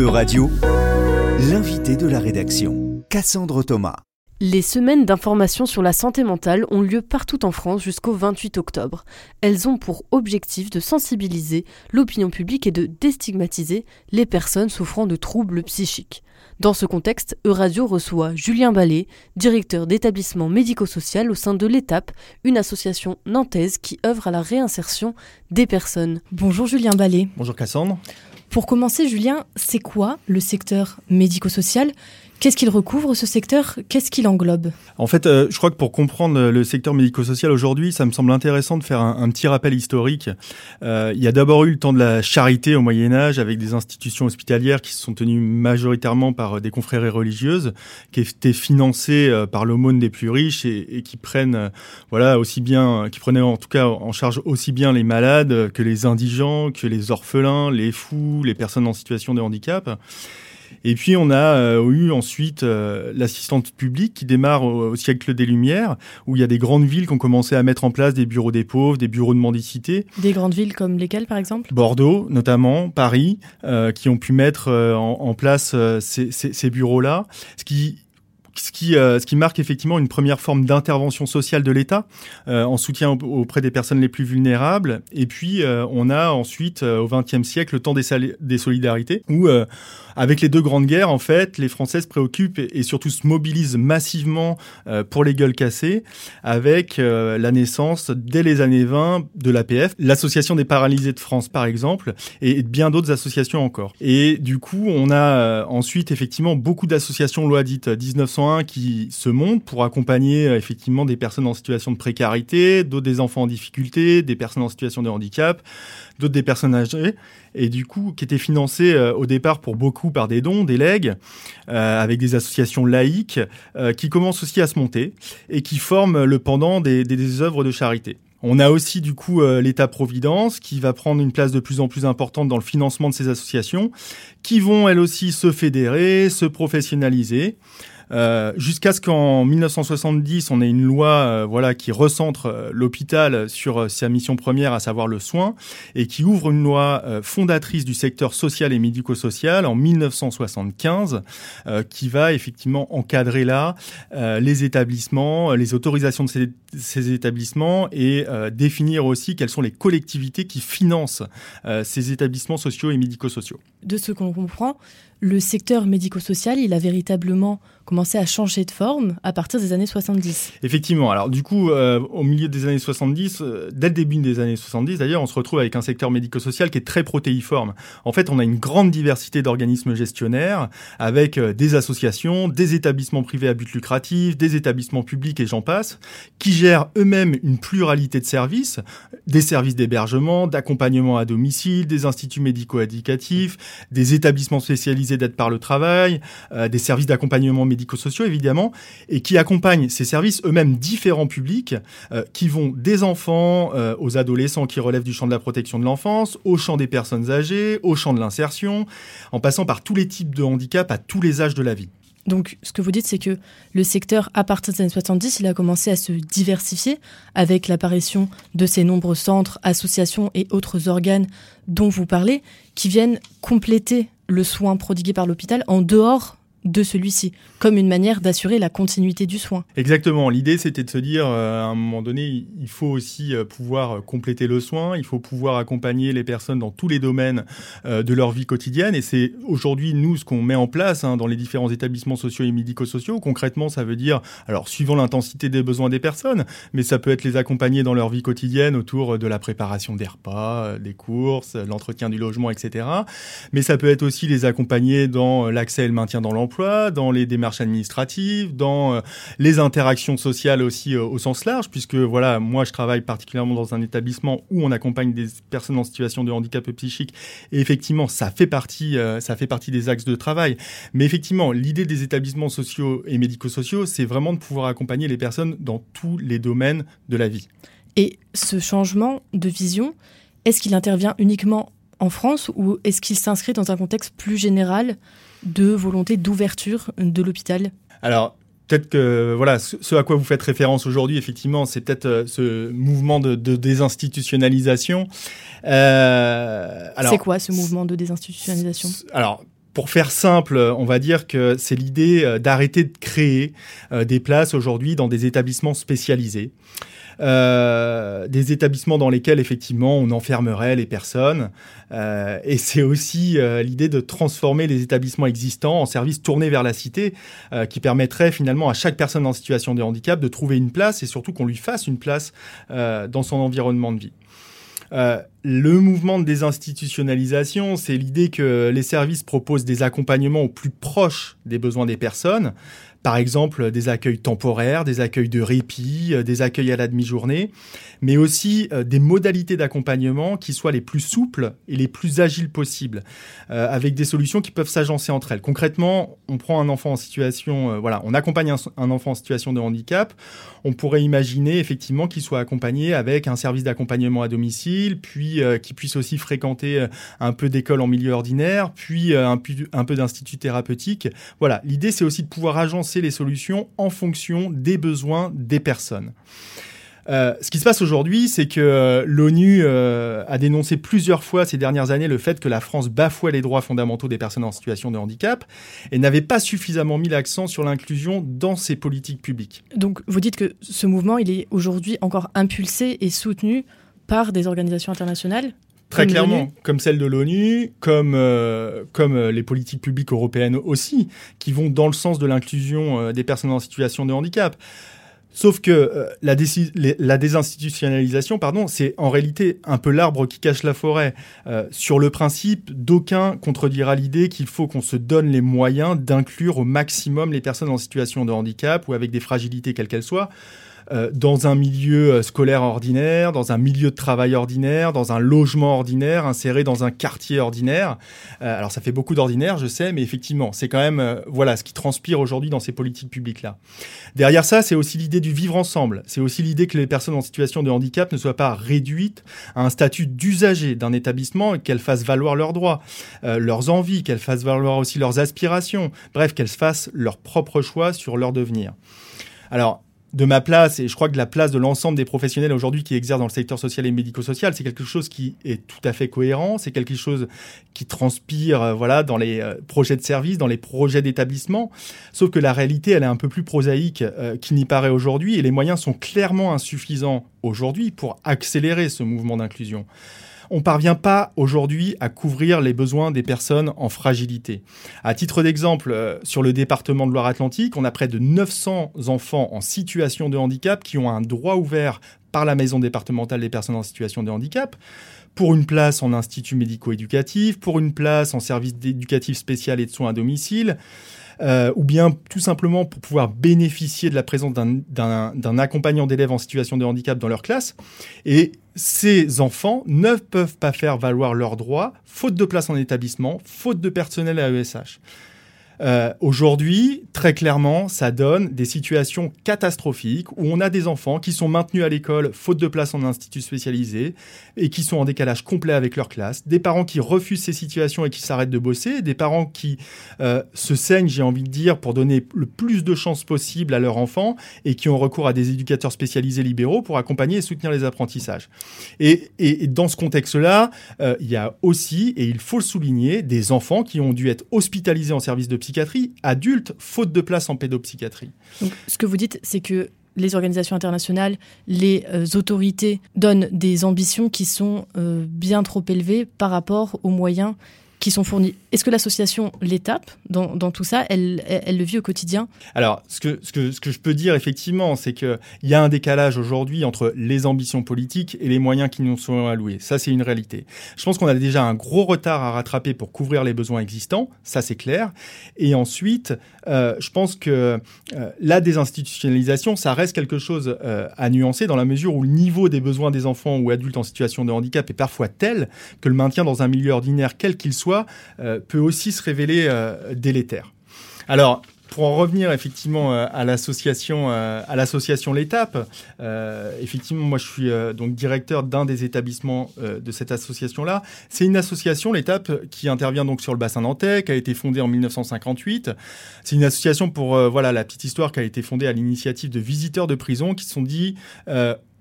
E-Radio, l'invité de la rédaction, Cassandre Thomas. Les semaines d'information sur la santé mentale ont lieu partout en France jusqu'au 28 octobre. Elles ont pour objectif de sensibiliser l'opinion publique et de déstigmatiser les personnes souffrant de troubles psychiques. Dans ce contexte, Euradio reçoit Julien Ballet, directeur d'établissement médico-social au sein de l'ETAP, une association nantaise qui œuvre à la réinsertion des personnes. Bonjour Julien Ballet. Bonjour Cassandre. Pour commencer, Julien, c'est quoi le secteur médico-social? Qu'est-ce qu'il recouvre ce secteur? Qu'est-ce qu'il englobe? En fait, euh, je crois que pour comprendre le secteur médico-social aujourd'hui, ça me semble intéressant de faire un, petit rappel historique. Euh, il y a d'abord eu le temps de la charité au Moyen Âge avec des institutions hospitalières qui se sont tenues majoritairement par des confréries religieuses, qui étaient financées euh, par l'aumône des plus riches et, et qui prennent, voilà, aussi bien, qui prenaient en tout cas en charge aussi bien les malades que les indigents, que les orphelins, les fous, les personnes en situation de handicap. Et puis on a euh, eu ensuite euh, l'assistante publique qui démarre au, siècle des Lumières, où il y a des grandes villes qui ont commencé à mettre en place des bureaux des pauvres, des bureaux de mendicité. Des grandes villes comme lesquelles par exemple? Bordeaux notamment, Paris, euh, qui ont pu mettre en, en, place ces, ces, ces bureaux-là. Ce qui ce qui, euh, ce qui marque effectivement une première forme d'intervention sociale de l'État euh, en soutien auprès des personnes les plus vulnérables. Et puis, euh, on a ensuite, au XXe siècle, le temps des, des solidarités, où, avec les deux grandes guerres, en fait, les Français se préoccupent et, surtout se mobilisent massivement pour les gueules cassées, avec la naissance, dès les années 20, de l'APF, l'Association des paralysés de France, par exemple, et, bien d'autres associations encore. Et du coup, on a ensuite, effectivement, beaucoup d'associations loi dite 1901 qui se montent pour accompagner euh, effectivement des personnes en situation de précarité, d'autres des enfants en difficulté, des personnes en situation de handicap, d'autres des personnes âgées, et du coup qui étaient financés euh, au départ pour beaucoup par des dons, des legs, euh, avec des associations laïques qui commencent aussi à se monter et qui forment le pendant des, œuvres de charité. On a aussi du coup l'État-providence qui va prendre une place de plus en plus importante dans le financement de ces associations, qui vont elles aussi se fédérer, se professionnaliser. Euh, jusqu'à ce qu'en 1970, on ait une loi euh, voilà, qui recentre euh, l'hôpital sur sa mission première, à savoir le soin, et qui ouvre une loi fondatrice du secteur social et médico-social en 1975, qui va effectivement encadrer là les établissements, les autorisations de ces, ces établissements et définir aussi quelles sont les collectivités qui financent ces établissements sociaux et médico-sociaux. De ce qu'on comprend, le secteur médico-social, il a véritablement commencé à changer de forme à partir des années 70. Effectivement. Alors du coup, euh, au milieu des années 70, euh, dès le début des années 70 d'ailleurs, on se retrouve avec un secteur médico-social qui est très protéiforme. En fait, on a une grande diversité d'organismes gestionnaires avec euh, des associations, des établissements privés à but lucratif, des établissements publics et j'en passe, qui gèrent eux-mêmes une pluralité de services, des services d'hébergement, d'accompagnement à domicile, des instituts médico-éducatifs, des établissements spécialisés d'aide par le travail, euh, des services d'accompagnement médico-sociaux évidemment, et qui accompagnent ces services eux-mêmes différents publics, euh, qui vont des enfants euh, aux adolescents qui relèvent du champ de la protection de l'enfance, au champ des personnes âgées, au champ de l'insertion, en passant par tous les types de handicap à tous les âges de la vie. Donc, ce que vous dites, c'est que le secteur, à partir des années 70, il a commencé à se diversifier avec l'apparition de ces nombreux centres, associations et autres organes dont vous parlez, qui viennent compléter le soin prodigué par l'hôpital en dehors de celui-ci, comme une manière d'assurer la continuité du soin. Exactement. L'idée, c'était de se dire, euh, à un moment donné, il faut aussi euh, pouvoir euh, compléter le soin, il faut pouvoir accompagner les personnes dans tous les domaines de leur vie quotidienne. Et c'est aujourd'hui, nous, ce qu'on met en place hein, dans les différents établissements sociaux et médico-sociaux. Concrètement, ça veut dire, alors, suivant l'intensité des besoins des personnes, mais ça peut être les accompagner dans leur vie quotidienne autour de la préparation des repas, des courses, l'entretien du logement, etc. Mais ça peut être aussi les accompagner dans l'accès et le maintien dans l'emploi dans les démarches administratives, dans euh, les interactions sociales aussi euh, au sens large, puisque voilà, moi je travaille particulièrement dans un établissement où on accompagne des personnes en situation de handicap psychique, et effectivement ça fait partie, euh, ça fait partie des axes de travail. Mais effectivement, l'idée des établissements sociaux et médico-sociaux, c'est vraiment de pouvoir accompagner les personnes dans tous les domaines de la vie. Et ce changement de vision, est-ce qu'il intervient uniquement en France ou est-ce qu'il s'inscrit dans un contexte plus général de volonté d'ouverture de l'hôpital Alors, peut-être que voilà, ce à quoi vous faites référence aujourd'hui, effectivement, c'est peut-être euh, ce mouvement de, désinstitutionnalisation. Euh, c'est quoi ce mouvement de désinstitutionnalisation? Alors, pour faire simple, on va dire que c'est l'idée d'arrêter de créer des places aujourd'hui dans des établissements spécialisés. Euh, des établissements dans lesquels effectivement on enfermerait les personnes. Euh, et c'est aussi euh, l'idée de transformer les établissements existants en services tournés vers la cité, qui permettrait finalement à chaque personne en situation de handicap de trouver une place et surtout qu'on lui fasse une place dans son environnement de vie. le mouvement de désinstitutionnalisation, c'est l'idée que les services proposent des accompagnements au plus proche des besoins des personnes, par exemple des accueils temporaires, des accueils de répit, euh, des accueils à la demi-journée, mais aussi euh, des modalités d'accompagnement qui soient les plus souples et les plus agiles possibles, euh, avec des solutions qui peuvent s'agencer entre elles. Concrètement, on prend un enfant en situation, voilà, on accompagne un, enfant en situation de handicap, on pourrait imaginer effectivement qu'il soit accompagné avec un service d'accompagnement à domicile, puis qu'il puisse aussi fréquenter un peu d'école en milieu ordinaire, puis un, un peu d'institut thérapeutique. Voilà, l'idée c'est aussi de pouvoir agencer les solutions en fonction des besoins des personnes. Euh, ce qui se passe aujourd'hui, c'est que euh, l'ONU euh, a dénoncé plusieurs fois ces dernières années le fait que la France bafouait les droits fondamentaux des personnes en situation de handicap et n'avait pas suffisamment mis l'accent sur l'inclusion dans ses politiques publiques. Donc vous dites que ce mouvement, il est aujourd'hui encore impulsé et soutenu par des organisations internationales Très clairement, comme celle de l'ONU, comme, euh, comme euh, les politiques publiques européennes aussi, qui vont dans le sens de l'inclusion euh, des personnes en situation de handicap. Sauf que la, la, désinstitutionnalisation, pardon, c'est en réalité un peu l'arbre qui cache la forêt. sur le principe, d'aucun contredira l'idée qu'il faut qu'on se donne les moyens d'inclure au maximum les personnes en situation de handicap ou avec des fragilités quelles qu'elles soient. Euh, dans un milieu euh, scolaire ordinaire, dans un milieu de travail ordinaire, dans un logement ordinaire, inséré dans un quartier ordinaire. Euh, alors ça fait beaucoup d'ordinaire, je sais, mais effectivement, c'est quand même voilà ce qui transpire aujourd'hui dans ces politiques publiques-là. Derrière ça, c'est aussi l'idée du vivre ensemble. C'est aussi l'idée que les personnes en situation de handicap ne soient pas réduites à un statut d'usager d'un établissement et qu'elles fassent valoir leurs droits, leurs envies, qu'elles fassent valoir aussi leurs aspirations. Bref, qu'elles fassent leur propre choix sur leur devenir. Alors, de ma place, et je crois que la place de l'ensemble des professionnels aujourd'hui qui exercent dans le secteur social et médico-social, c'est quelque chose qui est tout à fait cohérent, c'est quelque chose qui transpire euh, voilà, dans les euh, projets de service, dans les projets d'établissement, sauf que la réalité, elle est un peu plus prosaïque euh, qu'il n'y paraît aujourd'hui, et les moyens sont clairement insuffisants aujourd'hui pour accélérer ce mouvement d'inclusion on parvient pas aujourd'hui à couvrir les besoins des personnes en fragilité. À titre d'exemple, euh, sur le département de Loire-Atlantique, on a près de 900 enfants en situation de handicap qui ont un droit ouvert par la maison départementale des personnes en situation de handicap pour une place en institut médico-éducatif, pour une place en service éducatif spécial et de soins à domicile. Euh, ou bien tout simplement pour pouvoir bénéficier de la présence d'un accompagnant d'élèves en situation de handicap dans leur classe. Et ces enfants ne peuvent pas faire valoir leurs droits, faute de place en établissement, faute de personnel à ESH. Euh, aujourd'hui, très clairement, ça donne des situations catastrophiques où on a des enfants qui sont maintenus à l'école faute de place en institut spécialisé et qui sont en décalage complet avec leur classe, des parents qui refusent ces situations et qui s'arrêtent de bosser, des parents qui euh, se saignent, j'ai envie de dire, pour donner le plus de chances possible à leur enfant et qui ont recours à des éducateurs spécialisés libéraux pour accompagner et soutenir les apprentissages. Et, dans ce contexte-là, euh, il y a aussi, et il faut le souligner, des enfants qui ont dû être hospitalisés en service de psychiatrie psychiatrie adulte, faute de place en pédopsychiatrie. Donc, ce que vous dites, c'est que les organisations internationales, les euh, autorités donnent des ambitions qui sont euh, bien trop élevées par rapport aux moyens qui sont fournis. Est-ce que l'association l'étape dans, dans, tout ça elle, elle, le vit au quotidien? Alors, ce que, ce, que, ce que je peux dire effectivement, c'est qu'il y a un décalage aujourd'hui entre les ambitions politiques et les moyens qui nous sont alloués. Ça, c'est une réalité. Je pense qu'on a déjà un gros retard à rattraper pour couvrir les besoins existants, ça c'est clair. Et ensuite, euh, je pense que euh, la désinstitutionnalisation, ça reste quelque chose euh, à nuancer dans la mesure où le niveau des besoins des enfants ou adultes en situation de handicap est parfois tel que le maintien dans un milieu ordinaire, quel qu'il soit, euh, peut aussi se révéler euh, délétère. Alors, pour en revenir effectivement euh, à l'association à l'association l'étape effectivement moi je suis donc directeur d'un des établissements de cette association là c'est une association l'étape qui intervient donc sur le bassin nantais qui a été fondée en 1958 c'est une association pour voilà la petite histoire qui a été fondée à l'initiative de visiteurs de prison qui se sont dit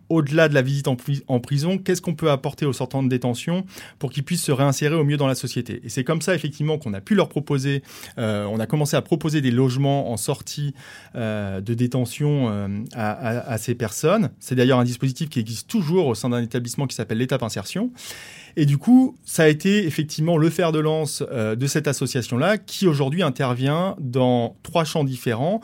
au-delà de la visite en, prison, qu'est-ce qu'on peut apporter aux sortants de détention pour qu'ils puissent se réinsérer au mieux dans la société? Et c'est comme ça, effectivement, qu'on a pu leur proposer, euh, on a commencé à proposer des logements en sortie euh, de détention euh, à, à, ces personnes. C'est d'ailleurs un dispositif qui existe toujours au sein d'un établissement qui s'appelle l'étape insertion. Et du coup, ça a été effectivement le fer de lance de cette association-là, qui aujourd'hui intervient dans trois champs différents,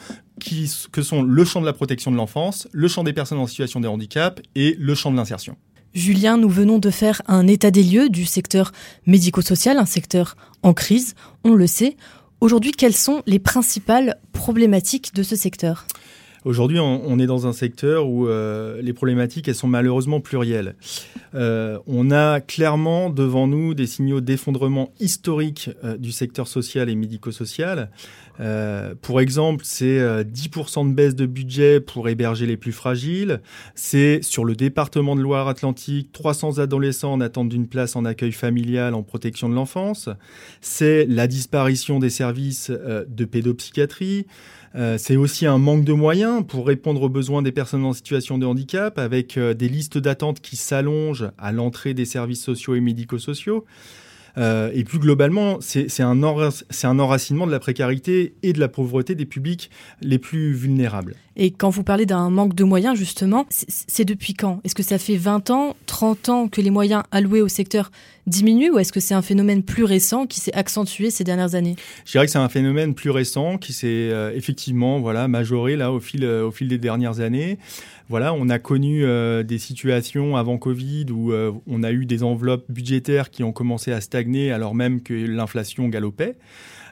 que sont le champ de la protection de l'enfance, le champ des personnes en situation de handicap et le champ de l'insertion. Julien, nous venons de faire un état des lieux du secteur médico-social, un secteur en crise, on le sait. Aujourd'hui, quelles sont les principales problématiques de ce secteur? Aujourd'hui, on, est dans un secteur où euh, les problématiques, elles sont malheureusement plurielles. Euh, on a clairement devant nous des signaux d'effondrement historique euh, du secteur social et médico-social. Euh, pour exemple, c'est 10% de baisse de budget pour héberger les plus fragiles. C'est sur le département de Loire-Atlantique, 300 adolescents en attente d'une place en accueil familial en protection de l'enfance. C'est la disparition des services de pédopsychiatrie. Euh, c'est aussi un manque de moyens pour répondre aux besoins des personnes en situation de handicap, avec euh, des listes d'attente qui s'allongent à l'entrée des services sociaux et médico-sociaux. Euh, et plus globalement, c'est un, un enracinement de la précarité et de la pauvreté des publics les plus vulnérables. Et quand vous parlez d'un manque de moyens, justement, c'est depuis quand? Est-ce que ça fait 20 ans, 30 ans que les moyens alloués au secteur diminuent ou est-ce que c'est un phénomène plus récent qui s'est accentué ces dernières années? Je dirais que c'est un phénomène plus récent qui s'est euh, effectivement voilà, majoré là, au, fil, euh, au fil des dernières années. Voilà, on a connu euh, des situations avant Covid où on a eu des enveloppes budgétaires qui ont commencé à stagner alors même que l'inflation galopait.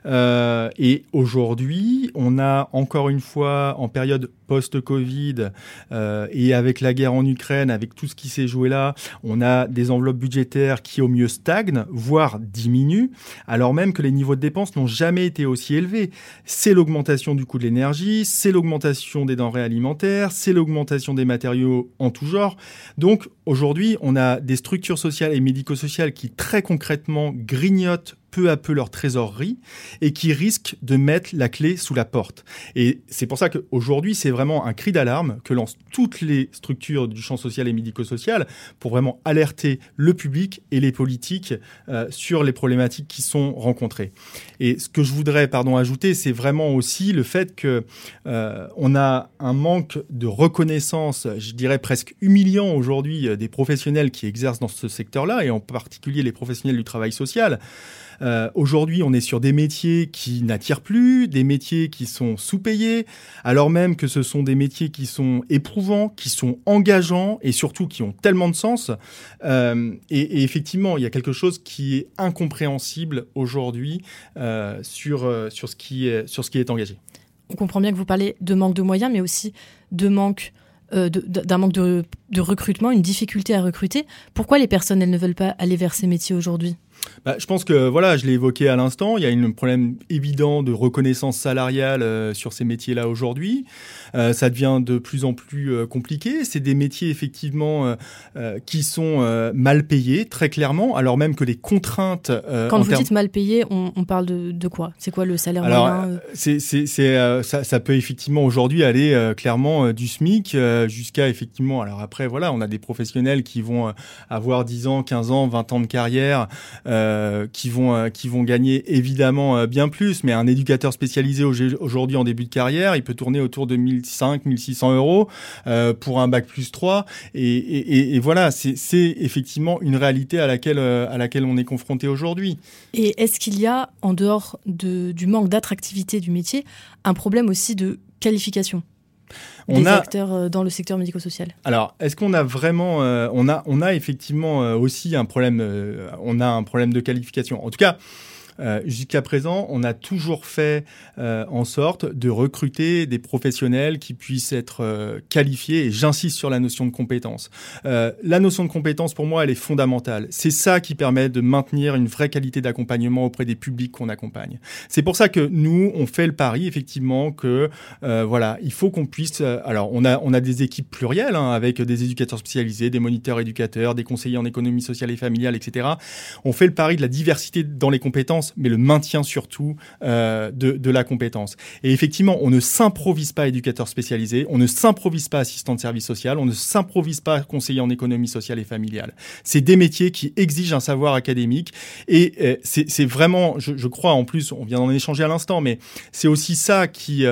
Euh, et aujourd'hui, on a encore une fois, en période post-Covid euh, et avec la guerre en Ukraine, avec tout ce qui s'est joué là, on a des enveloppes budgétaires qui au mieux stagnent, voire diminuent, alors même que les niveaux de dépenses n'ont jamais été aussi élevés. C'est l'augmentation du coût de l'énergie, c'est l'augmentation des denrées alimentaires, c'est l'augmentation des matériaux en tout genre. Donc aujourd'hui, on a des structures sociales et médico-sociales qui très concrètement grignotent peu à peu leur trésorerie et qui risquent de mettre la clé sous la porte. Et c'est pour ça qu'aujourd'hui, c'est vraiment un cri d'alarme que lancent toutes les structures du champ social et médico-social pour vraiment alerter le public et les politiques euh, sur les problématiques qui sont rencontrées. Et ce que je voudrais pardon, ajouter, c'est vraiment aussi le fait que euh, on a un manque de reconnaissance, je dirais presque humiliant aujourd'hui, euh, des professionnels qui exercent dans ce secteur-là, et en particulier les professionnels du travail social. Euh, Aujourd'hui, on est sur des métiers qui n'attirent plus, des métiers qui sont sous-payés, alors même que ce sont des métiers qui sont éprouvants, qui sont engageants et surtout qui ont tellement de sens. Euh, et, effectivement, il y a quelque chose qui est incompréhensible aujourd'hui euh, sur, sur, ce qui est, sur ce qui est engagé. On comprend bien que vous parlez de manque de moyens, mais aussi de manque d'un manque de, de, recrutement, une difficulté à recruter. Pourquoi les personnes, elles ne veulent pas aller vers ces métiers aujourd'hui? Bah, je pense que voilà, je l'ai évoqué à l'instant, il y a un problème évident de reconnaissance salariale euh, sur ces métiers-là aujourd'hui. Euh, ça devient de plus en plus euh, compliqué. C'est des métiers effectivement euh, euh, qui sont mal payés, très clairement, alors même que les contraintes. Quand vous dites mal payés, on, on parle de, de quoi? C'est quoi le salaire alors, moyen c'est, c'est, ça, ça, peut effectivement aujourd'hui aller clairement du SMIC jusqu'à effectivement. Alors après, voilà, on a des professionnels qui vont avoir 10 ans, 15 ans, 20 ans de carrière. Euh, qui vont euh, qui vont gagner évidemment euh, bien plus. Mais un éducateur spécialisé aujourd'hui en début de carrière, il peut tourner autour de 1500, 1600 euros pour un bac plus 3. Et, et, et voilà, c'est effectivement une réalité à laquelle à laquelle on est confronté aujourd'hui. Et est-ce qu'il y a en dehors de, du manque d'attractivité du métier un problème aussi de qualification? On des a... acteurs euh, dans le secteur médico-social Alors, est-ce qu'on a vraiment, euh, on a, on a effectivement euh, aussi un problème, euh, on a un problème de qualification. En tout cas, euh, Jusqu'à présent, on a toujours fait euh, en sorte de recruter des professionnels qui puissent être euh, qualifiés, et j'insiste sur la notion de compétence. Euh, la notion de compétence, pour moi, elle est fondamentale. C'est ça qui permet de maintenir une vraie qualité d'accompagnement auprès des publics qu'on accompagne. C'est pour ça que nous, on fait le pari, effectivement, que euh, voilà, il faut qu'on puisse... alors, on a, on a des équipes plurielles, hein, avec des éducateurs spécialisés, des moniteurs éducateurs, des conseillers en économie sociale et familiale, etc. On fait le pari de la diversité dans les compétences mais le maintien surtout de, de la compétence. Et effectivement, on ne s'improvise pas éducateur spécialisé, on ne s'improvise pas assistant de service social, on ne s'improvise pas conseiller en économie sociale et familiale. C'est des métiers qui exigent un savoir académique et c'est vraiment, je, crois en plus, on vient d'en échanger à l'instant, mais c'est aussi ça qui,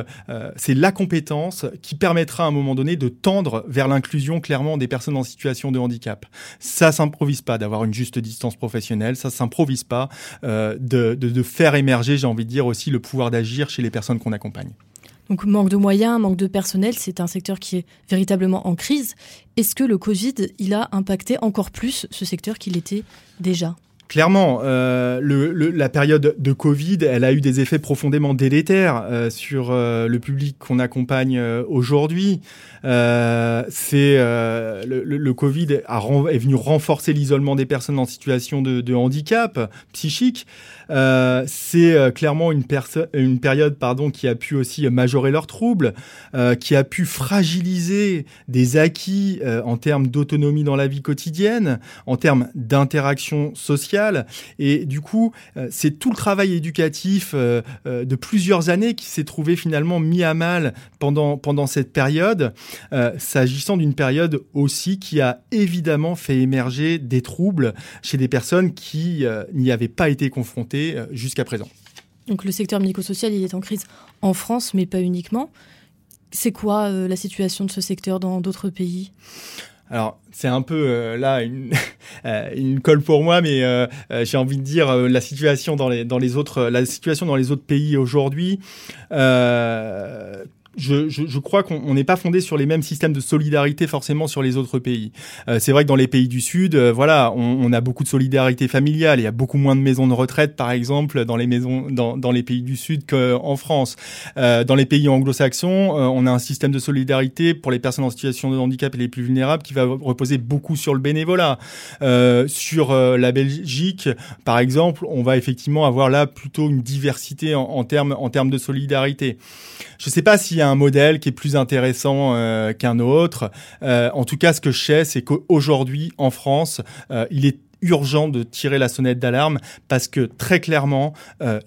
c'est la compétence qui permettra à un moment donné de tendre vers l'inclusion clairement des personnes en situation de handicap. Ça s'improvise pas d'avoir une juste distance professionnelle, ça s'improvise pas euh, de, de, de faire émerger, j'ai envie de dire aussi, le pouvoir d'agir chez les personnes qu'on accompagne. Donc manque de moyens, manque de personnel, c'est un secteur qui est véritablement en crise. Est-ce que le Covid, il a impacté encore plus ce secteur qu'il était déjà? Clairement, euh, le, la période de Covid, elle a eu des effets profondément délétères euh, sur euh, le public qu'on accompagne aujourd'hui. C'est le, le, Covid a, est venu renforcer l'isolement des personnes en situation de, de handicap psychique. C'est clairement une, période qui a pu aussi majorer leurs troubles, qui a pu fragiliser des acquis en termes d'autonomie dans la vie quotidienne, en termes d'interaction sociale. Et du coup, euh, c'est tout le travail éducatif euh, euh, de plusieurs années qui s'est trouvé finalement mis à mal pendant cette période, s'agissant d'une période aussi qui a évidemment fait émerger des troubles chez des personnes qui n'y avaient pas été confrontées jusqu'à présent. Donc le secteur médico-social, il est en crise en France, mais pas uniquement. C'est quoi la situation de ce secteur dans d'autres pays? Alors, c'est un peu euh, là une, euh, une colle pour moi, mais euh, j'ai envie de dire la situation dans les dans les autres la situation dans les autres pays aujourd'hui je, je, je, crois qu'on n'est pas fondé sur les mêmes systèmes de solidarité forcément sur les autres pays. Euh, c'est vrai que dans les pays du Sud, euh, voilà, on, on, a beaucoup de solidarité familiale. Il y a beaucoup moins de maisons de retraite, par exemple, dans les maisons, dans, dans les pays du Sud qu'en France. Euh, dans les pays anglo-saxons, euh, on a un système de solidarité pour les personnes en situation de handicap et les plus vulnérables qui va reposer beaucoup sur le bénévolat. Euh, sur la Belgique, par exemple, on va effectivement avoir là plutôt une diversité en, en termes en termes de solidarité. Je ne sais pas s'il un modèle qui est plus intéressant euh, qu'un autre. Euh, en tout cas, ce que je sais, c'est qu'aujourd'hui, en France, euh, il est urgent de tirer la sonnette d'alarme parce que très clairement,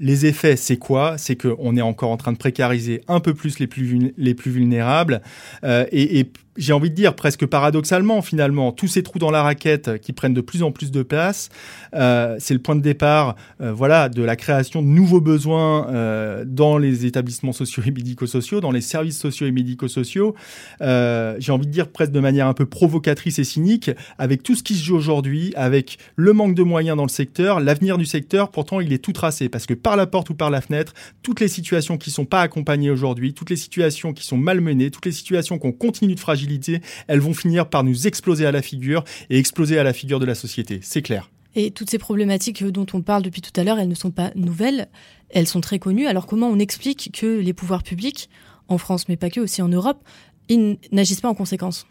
les effets, c'est quoi? C'est qu'on est encore en train de précariser un peu plus les plus, les plus vulnérables et, et j'ai envie de dire presque paradoxalement finalement, tous ces trous dans la raquette qui prennent de plus en plus de place, euh, c'est le point de départ euh, voilà, de la création de nouveaux besoins euh, dans les établissements sociaux et médico-sociaux, dans les services sociaux et médico-sociaux. Euh, j'ai envie de dire presque de manière un peu provocatrice et cynique, avec tout ce qui se joue aujourd'hui, avec le manque de moyens dans le secteur, l'avenir du secteur, pourtant il est tout tracé, parce que par la porte ou par la fenêtre, toutes les situations qui sont pas accompagnées aujourd'hui, toutes les situations qui sont malmenées, toutes les situations qu'on continue de fragiliser, elles vont finir par nous exploser à la figure et exploser à la figure de la société. C'est clair. Et toutes ces problématiques dont on parle depuis tout à l'heure, elles ne sont pas nouvelles, elles sont très connues. Alors comment on explique que les pouvoirs publics, en France mais pas que, aussi en Europe, ils n'agissent pas en conséquence?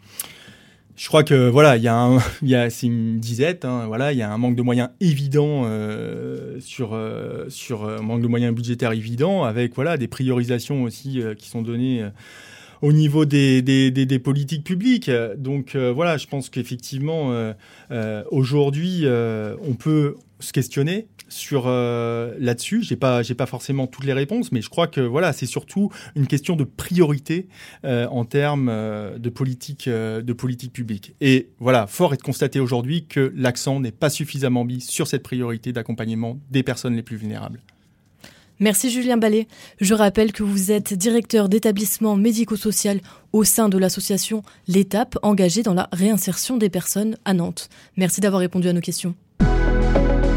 Je crois que voilà, il y a un, c'est une disette, hein, voilà, il y a un manque de moyens évident euh, sur euh, sur un manque de moyens budgétaires évident, avec voilà des priorisations aussi euh, qui sont données au niveau des, des, politiques publiques. Donc euh, voilà, je pense qu'effectivement, euh, euh, aujourd'hui, on peut se questionner sur là-dessus. J'ai pas j'ai pas forcément toutes les réponses, mais je crois que voilà, c'est surtout une question de priorité en termes de politique de politique publique. Et voilà, fort est de constater aujourd'hui que l'accent n'est pas suffisamment mis sur cette priorité d'accompagnement des personnes les plus vulnérables. Merci Julien Ballet. Je rappelle que vous êtes directeur d'établissement médico-social au sein de l'association L'Étape, engagée dans la réinsertion des personnes à Nantes. Merci d'avoir répondu à nos questions.